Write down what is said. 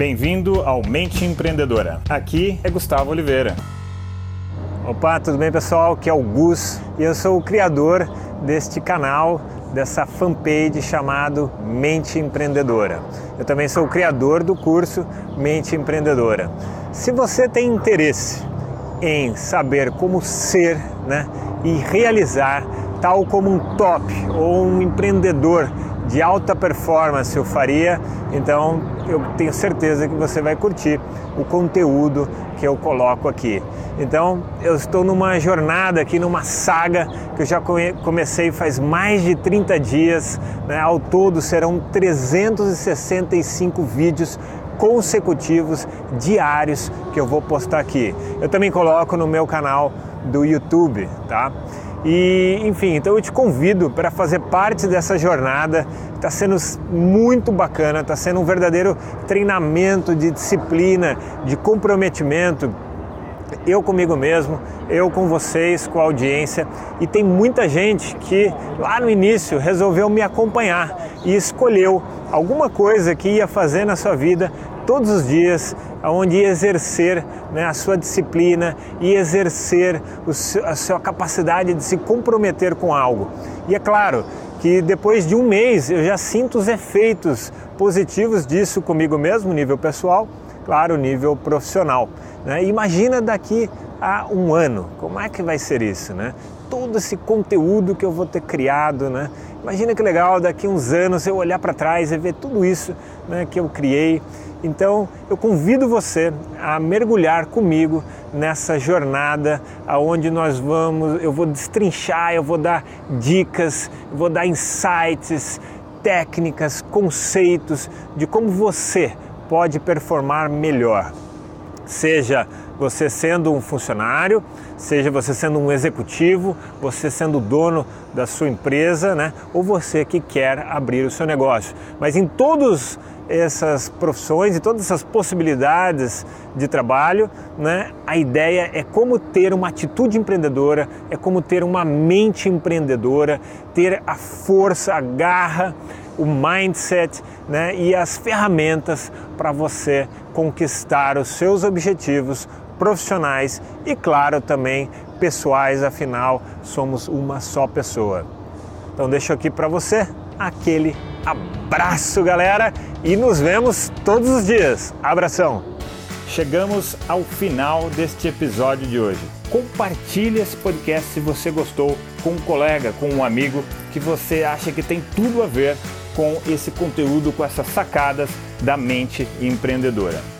Bem-vindo ao Mente Empreendedora. Aqui é Gustavo Oliveira. Opa, tudo bem pessoal? Aqui é o Gus e eu sou o criador deste canal, dessa fanpage chamado Mente Empreendedora. Eu também sou o criador do curso Mente Empreendedora. Se você tem interesse em saber como ser né, e realizar tal como um top ou um empreendedor de alta performance eu faria, então eu tenho certeza que você vai curtir o conteúdo que eu coloco aqui. Então eu estou numa jornada aqui, numa saga que eu já comecei faz mais de 30 dias, né? ao todo serão 365 vídeos consecutivos diários que eu vou postar aqui. Eu também coloco no meu canal do YouTube, tá? E, enfim, então eu te convido para fazer parte dessa jornada. Está sendo muito bacana, está sendo um verdadeiro treinamento de disciplina, de comprometimento. Eu comigo mesmo, eu com vocês, com a audiência. E tem muita gente que lá no início resolveu me acompanhar e escolheu alguma coisa que ia fazer na sua vida todos os dias, onde exercer né, a sua disciplina e exercer a sua capacidade de se comprometer com algo. E é claro que depois de um mês eu já sinto os efeitos positivos disso comigo mesmo, nível pessoal, claro, nível profissional. Né? Imagina daqui a um ano, como é que vai ser isso, né? Todo esse conteúdo que eu vou ter criado, né? Imagina que legal daqui uns anos eu olhar para trás e ver tudo isso né, que eu criei então eu convido você a mergulhar comigo nessa jornada aonde nós vamos, eu vou destrinchar, eu vou dar dicas, eu vou dar insights, técnicas, conceitos de como você pode performar melhor. Seja você sendo um funcionário, seja você sendo um executivo, você sendo dono da sua empresa, né? Ou você que quer abrir o seu negócio. Mas em todos essas profissões e todas essas possibilidades de trabalho, né? A ideia é como ter uma atitude empreendedora, é como ter uma mente empreendedora, ter a força, a garra, o mindset, né? E as ferramentas para você conquistar os seus objetivos profissionais e claro também pessoais, afinal somos uma só pessoa. Então deixo aqui para você aquele abraço, galera, e nos vemos todos os dias. Abração. Chegamos ao final deste episódio de hoje. Compartilhe esse podcast se você gostou com um colega, com um amigo que você acha que tem tudo a ver com esse conteúdo, com essas sacadas da mente empreendedora.